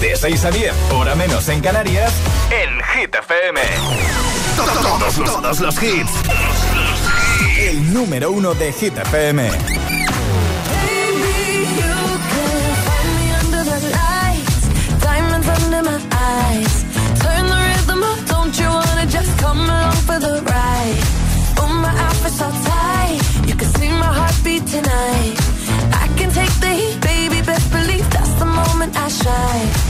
De 6 a 10, hora menos en Canarias, en Hit FM. Todos, los, todos los hits. El número uno de Hit FM. come along for the ride? Oh, my outfit's all tight, you can see my heartbeat tonight. I can take the heat, baby, best believe that's the moment I shine.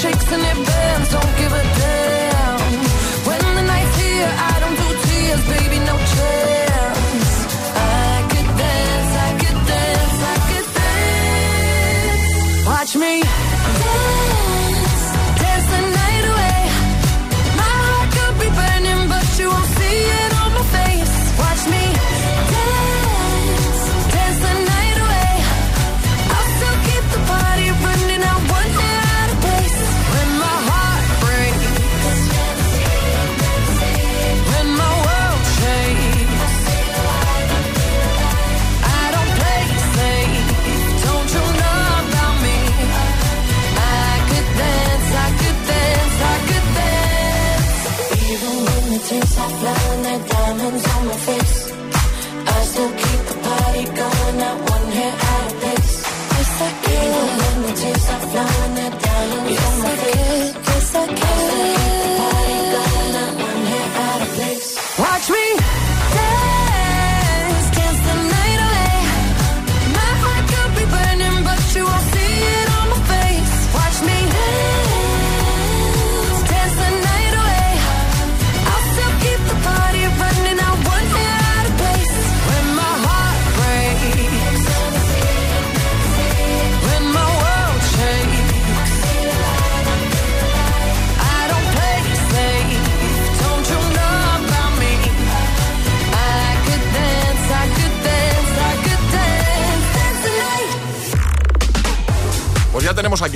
shakes and it bends, don't give a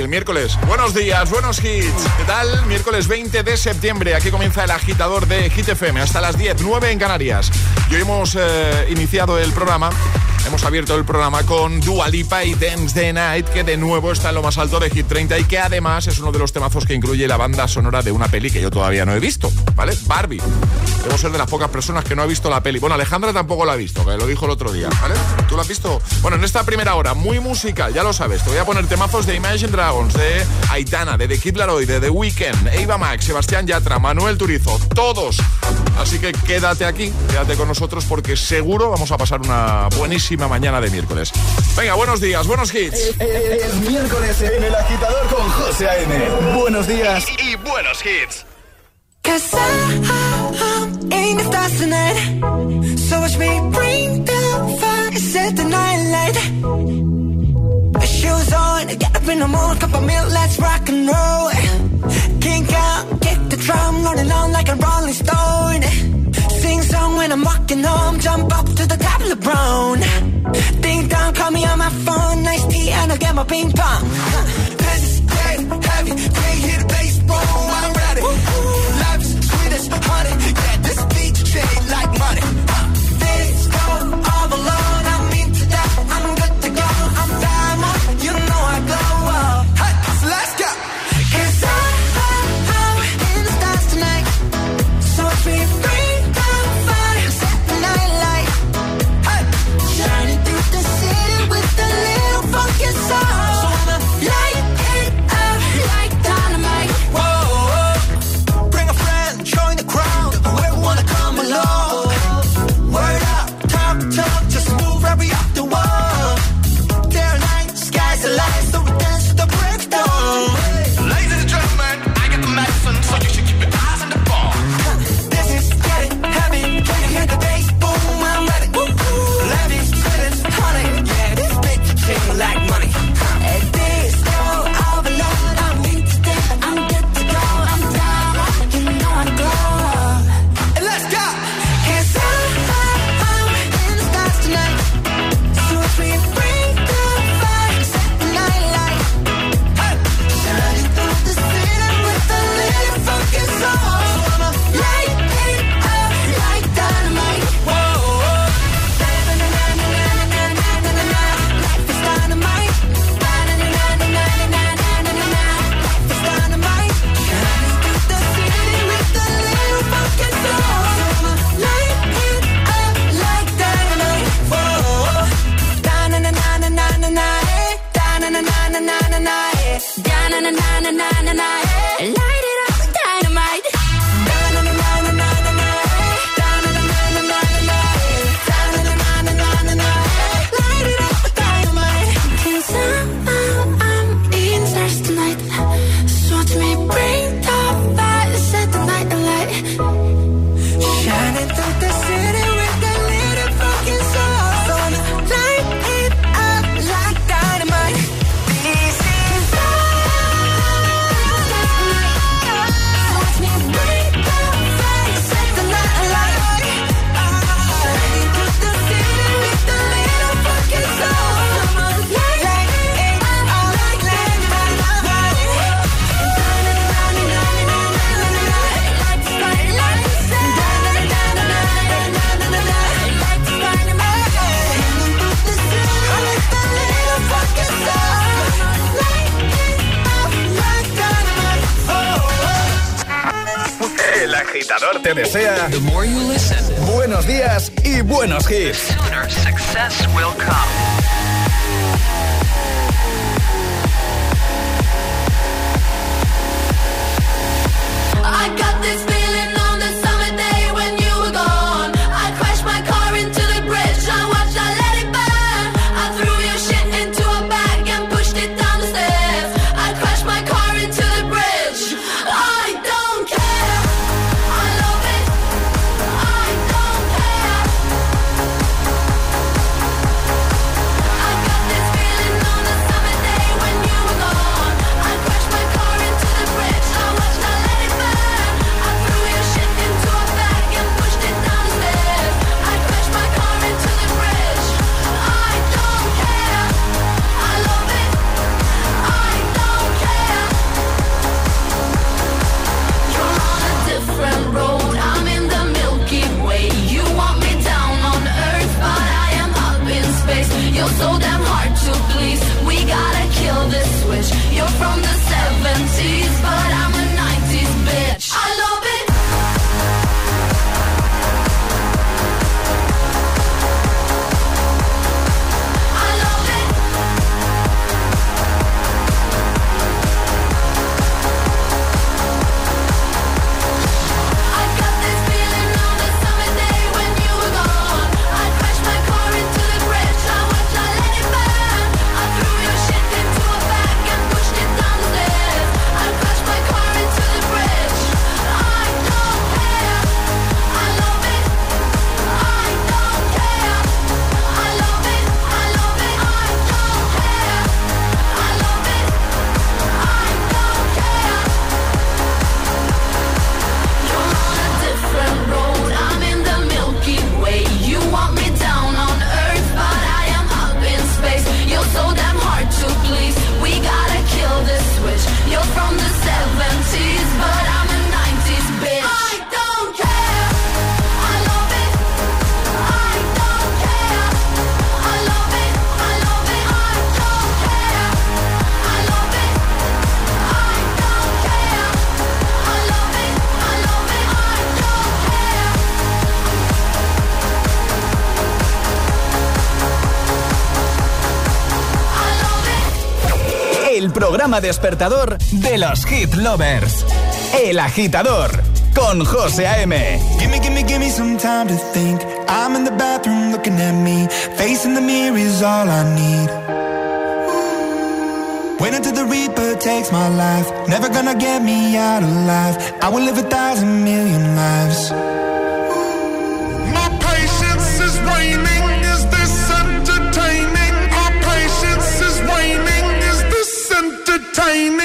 el miércoles. Buenos días, buenos hits. ¿Qué tal? Miércoles 20 de septiembre. Aquí comienza el agitador de Hit FM hasta las 10, 9 en Canarias. Y hoy hemos eh, iniciado el programa. Hemos abierto el programa con Dua Lipa y Dance the Night, que de nuevo está en lo más alto de Hit 30 y que además es uno de los temazos que incluye la banda sonora de una peli que yo todavía no he visto, ¿vale? Barbie. Debo ser de las pocas personas que no ha visto la peli. Bueno, Alejandra tampoco la ha visto, que lo dijo el otro día, ¿vale? ¿Tú la has visto? Bueno, en esta primera hora, muy musical, ya lo sabes. Te voy a poner temazos de Imagine Dragons, de Aitana, de The Kid Laroi, de The Weeknd, Eva Max, Sebastián Yatra, Manuel Turizo, todos. Así que quédate aquí, quédate con nosotros porque seguro vamos a pasar una buenísima mañana de miércoles. Venga, buenos días, buenos hits. Es miércoles en el agitador con José A.M. Buenos días y, y buenos hits. Cause I'm in the stars tonight. So watch me bring the fire, set the night light. Shoes on, get up in the morning, cup of milk, let's rock and roll. Kink out, kick the drum, rolling on like a rolling stone. Sing song when I'm walking home, jump up to the top of the brown. Ding dong, call me on my phone, nice tea, and I'll get my ping pong. This day, heavy, can't hear the bass, boom, I'm ready. As honey, yeah, success will come. Despertador de los hit lovers. El agitador con José A.M. Gimme, gimme, gimme some time to think. I'm in the bathroom looking at me. Facing the mirror is all I need. Wait until the Reaper takes my life. Never gonna get me out alive. I will live a thousand million lives. time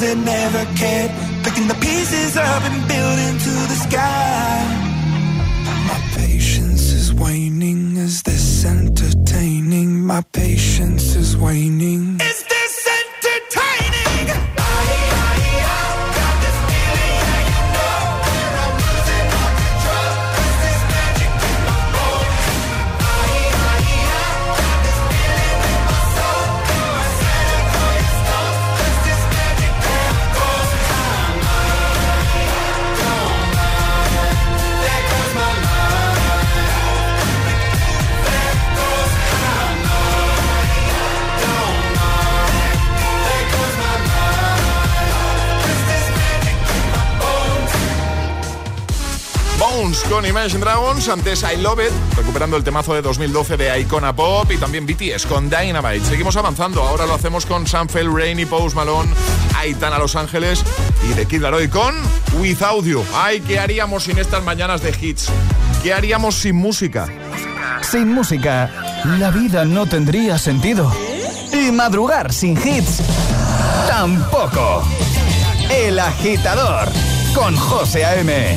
that never cared. Dragons, antes I Love It, recuperando el temazo de 2012 de Icona Pop y también BTS con Dynamite. Seguimos avanzando, ahora lo hacemos con Sam Fell, Rainy, Post Malone, Aitana Los Ángeles y The Kid Laroi con Without You. Ay, ¿qué haríamos sin estas mañanas de hits? ¿Qué haríamos sin música? Sin música, la vida no tendría sentido. Y madrugar sin hits, tampoco. El agitador con José A.M.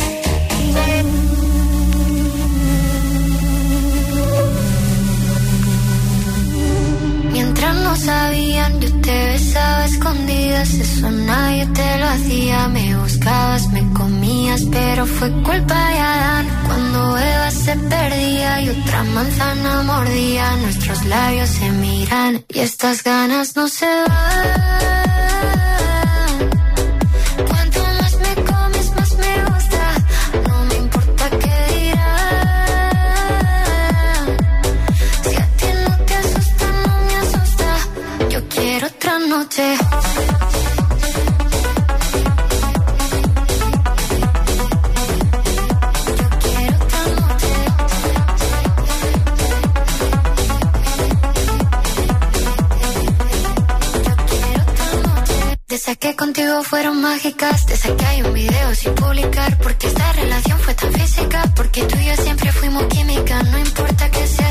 no se contigo fueron mágicas, de esas que hay un video sin publicar, porque esta relación fue tan física, porque tú y yo siempre fuimos química, no importa que sea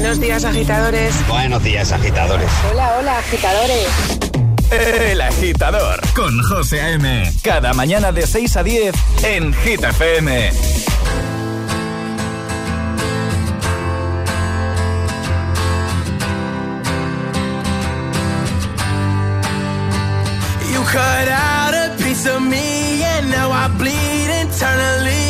Buenos días, agitadores. Hola, hola, agitadores. El agitador con José A.M. Cada mañana de 6 a 10 en Hit FM. You cut out a piece of me and now I bleed internally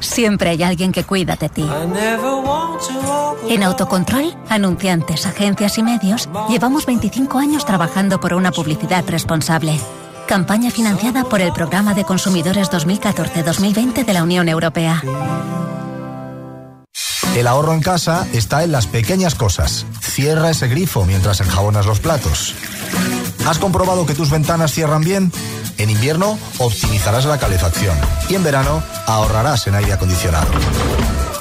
Siempre hay alguien que cuida de ti. En Autocontrol, anunciantes, agencias y medios, llevamos 25 años trabajando por una publicidad responsable. Campaña financiada por el Programa de Consumidores 2014-2020 de la Unión Europea. El ahorro en casa está en las pequeñas cosas. Cierra ese grifo mientras enjabonas los platos. ¿Has comprobado que tus ventanas cierran bien? En invierno optimizarás la calefacción y en verano ahorrarás en aire acondicionado.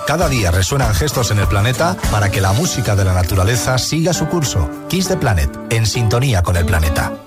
Cada día resuenan gestos en el planeta para que la música de la naturaleza siga su curso. Kiss the Planet, en sintonía con el planeta.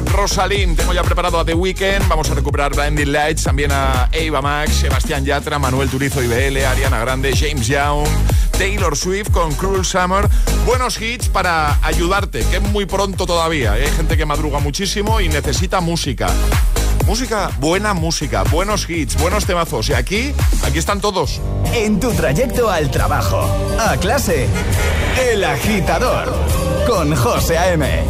Snap, Rosalind, tengo ya preparado a The Weeknd, vamos a recuperar Blinding Lights, también a Eva Max, Sebastián Yatra, Manuel Turizo IBL, Ariana Grande, James Young, Taylor Swift con Cruel Summer. Buenos hits para ayudarte, que es muy pronto todavía. ¿eh? Hay gente que madruga muchísimo y necesita música. Música, buena música, buenos hits, buenos temazos. Y aquí, aquí están todos. En tu trayecto al trabajo, a clase, El Agitador, con José A.M.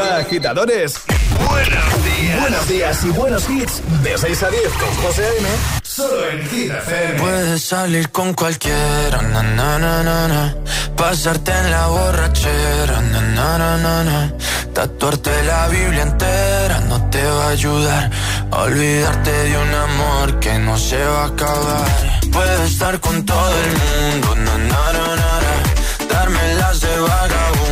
Agitadores. Buenos días. Buenos días y buenos hits. De 6 a 10 con José A.M. Solo en FM. Puedes salir con cualquiera, na, na, na, na, na. Pasarte en la borrachera, na, na, na, na, na. Tatuarte la Biblia entera no te va a ayudar. olvidarte de un amor que no se va a acabar. Puedes estar con todo el mundo, na, na, na, na, Darme las de vagabundo,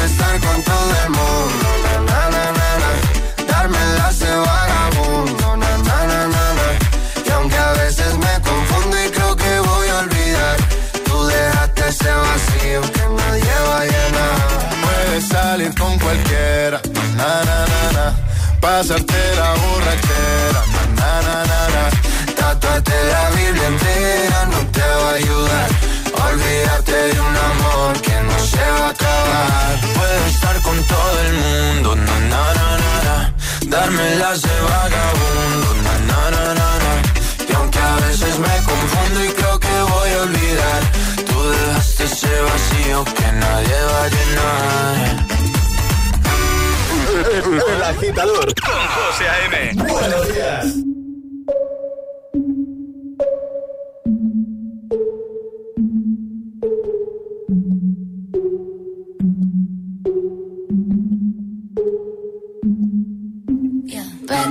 quiero estar con todo el mundo. Na, na, na, na, Darme la vagabundo. Na, na, na, na, Y aunque a veces me confundo y creo que voy a olvidar, tú dejaste ese vacío que nadie va a llenar. Puedes salir con cualquiera. Na, na, na, na. Pasarte la burra entera. Na, na, na, na, na. Tatuarte la Biblia entera no te va a ayudar Olvídate de un amor que no se va a acabar. Puedo estar con todo el mundo, na, na, na, na, na. Darme las de vagabundo, na, na, na, na, na. Y aunque a veces me confundo y creo que voy a olvidar, tú dejaste ese vacío que nadie va a llenar. El agitador con José A.M. Buenos días.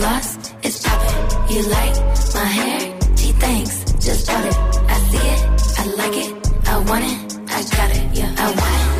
Gloss is popping. You like my hair? Gee, thanks. Just bought it. I see it. I like it. I want it. I got it. Yeah, I want it.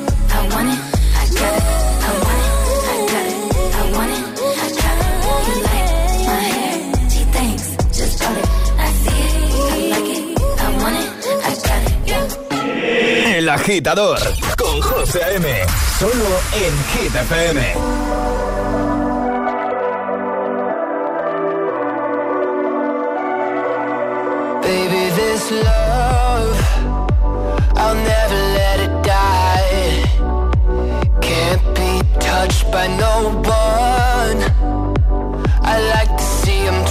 Agitador con José A.M. Solo en Hit FM. Baby, this love, I'll never let it die. Can't be touched by no one. I like to see him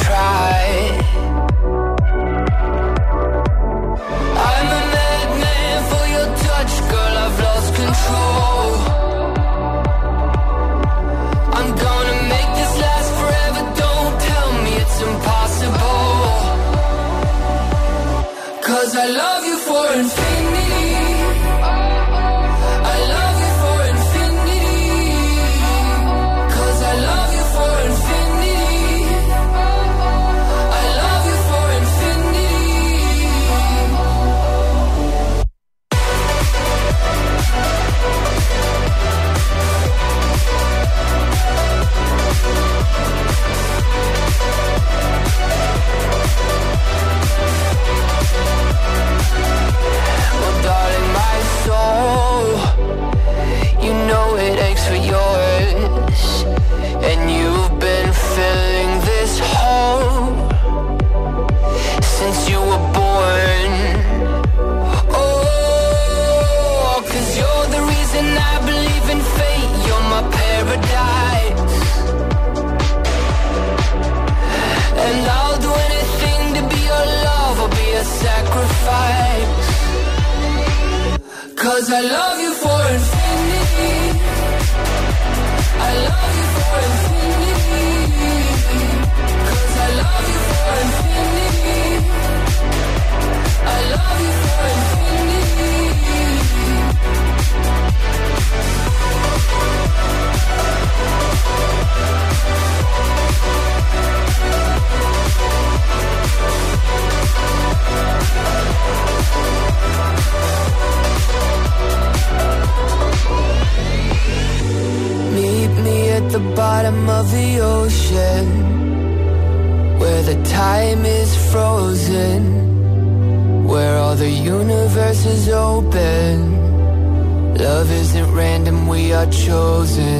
alone. chosen.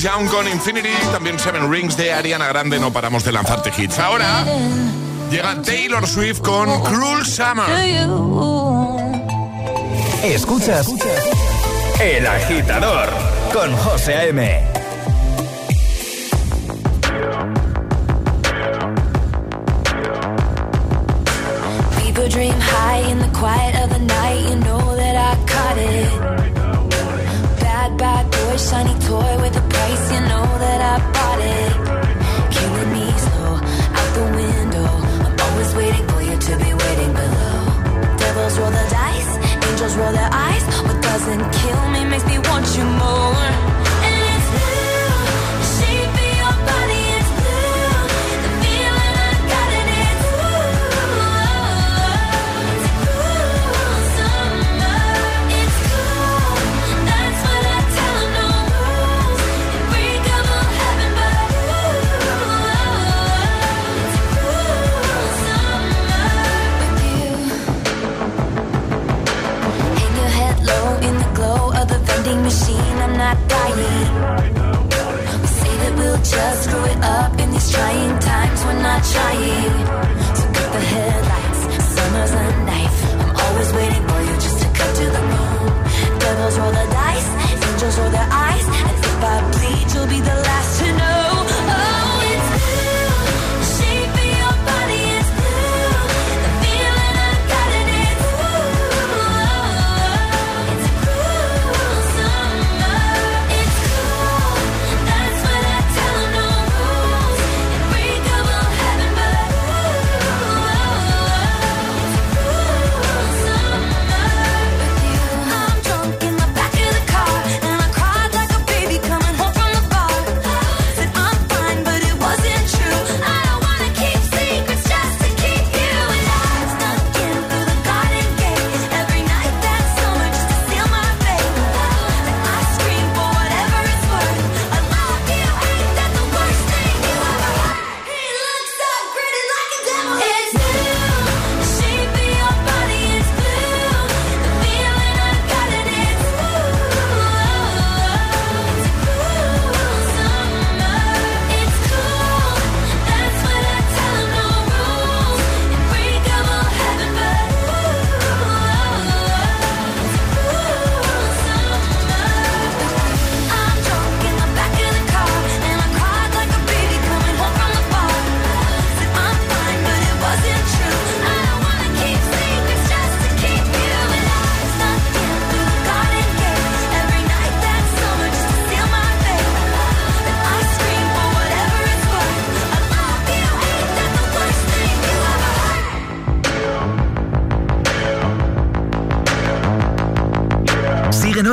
James con Infinity, también Seven Rings de Ariana Grande, no paramos de lanzarte hits. Ahora llega Taylor Swift con Cruel Summer. Escuchas El Agitador con José A.M. dream high in the quiet of the night. You know that I caught it. got it.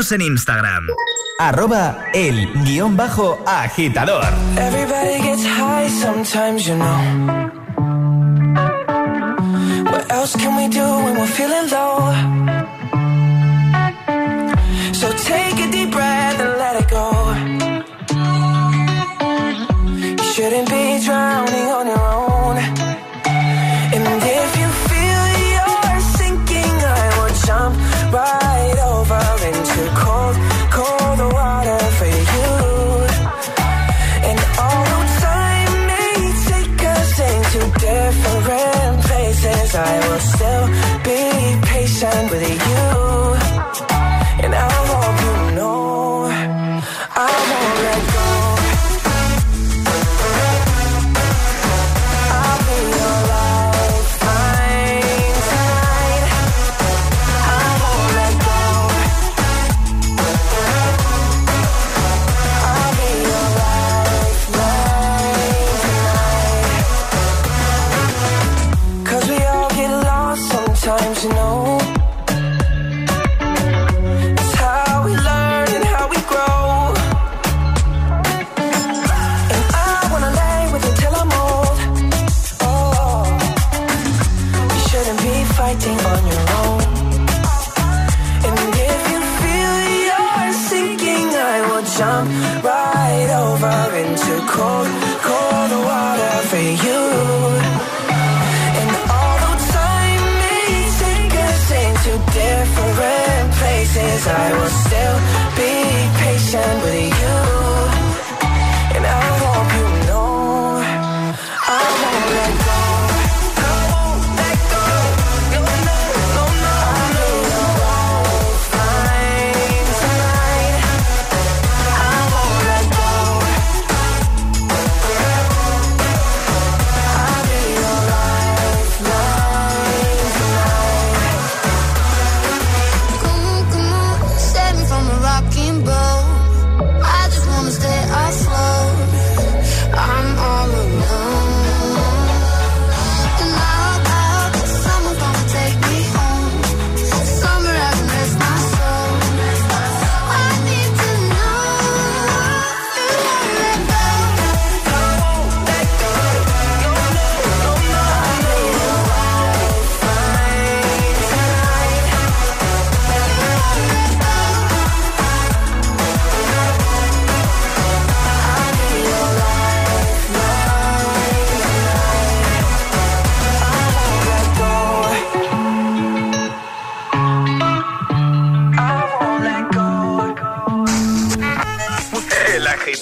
Síguenos en Instagram. Arroba el guion bajo agitador. Everybody gets high sometimes, you know. What else can we do when we're feeling low?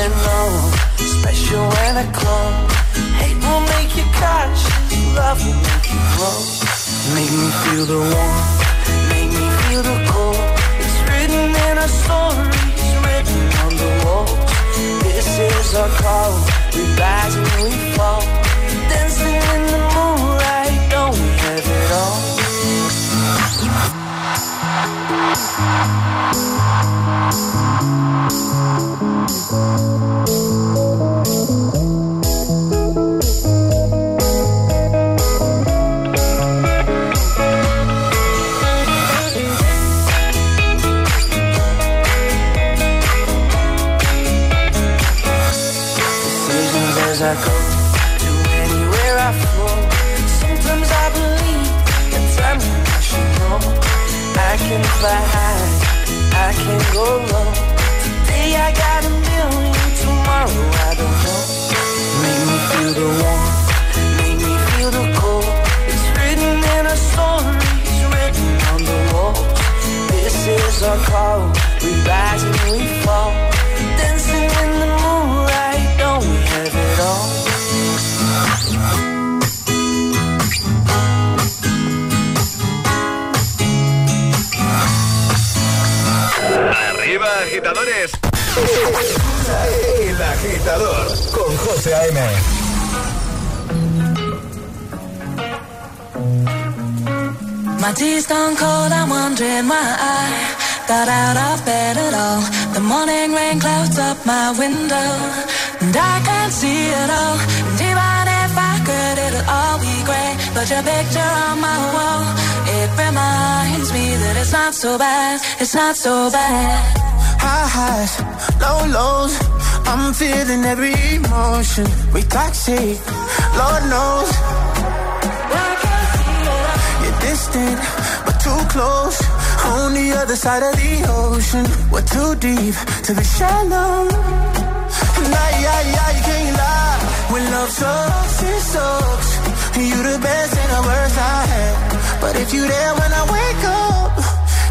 And known. Special when I come. Hate will make you cautious. Love will make you grow. Make me feel the warmth. Make me feel the cold. It's written in our stories. Written on the walls. This is our call. We rise and we fall. Dancing in the moonlight. Don't we have it all? As so bad, it's not so bad. High highs, low lows. I'm feeling every emotion. We toxic, Lord knows. You're distant, but too close. On the other side of the ocean, we're too deep to be shallow. Nah, yeah, yeah, you can't lie. When love sucks, it sucks. You the best and the worst I had. But if you there when I wake up,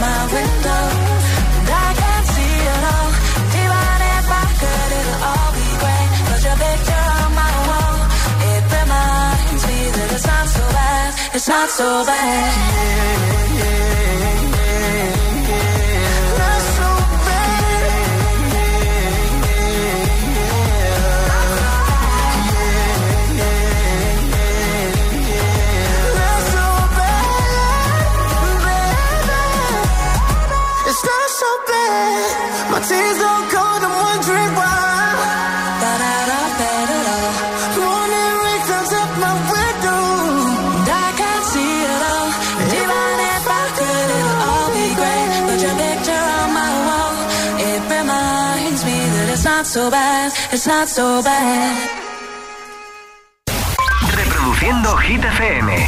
my window, and I can't see all. Even if I could, it'll all be. But your picture on my wall, it reminds me that it's not so bad. It's not so bad. Not so It's not so bad. Reproduciendo Hit FM.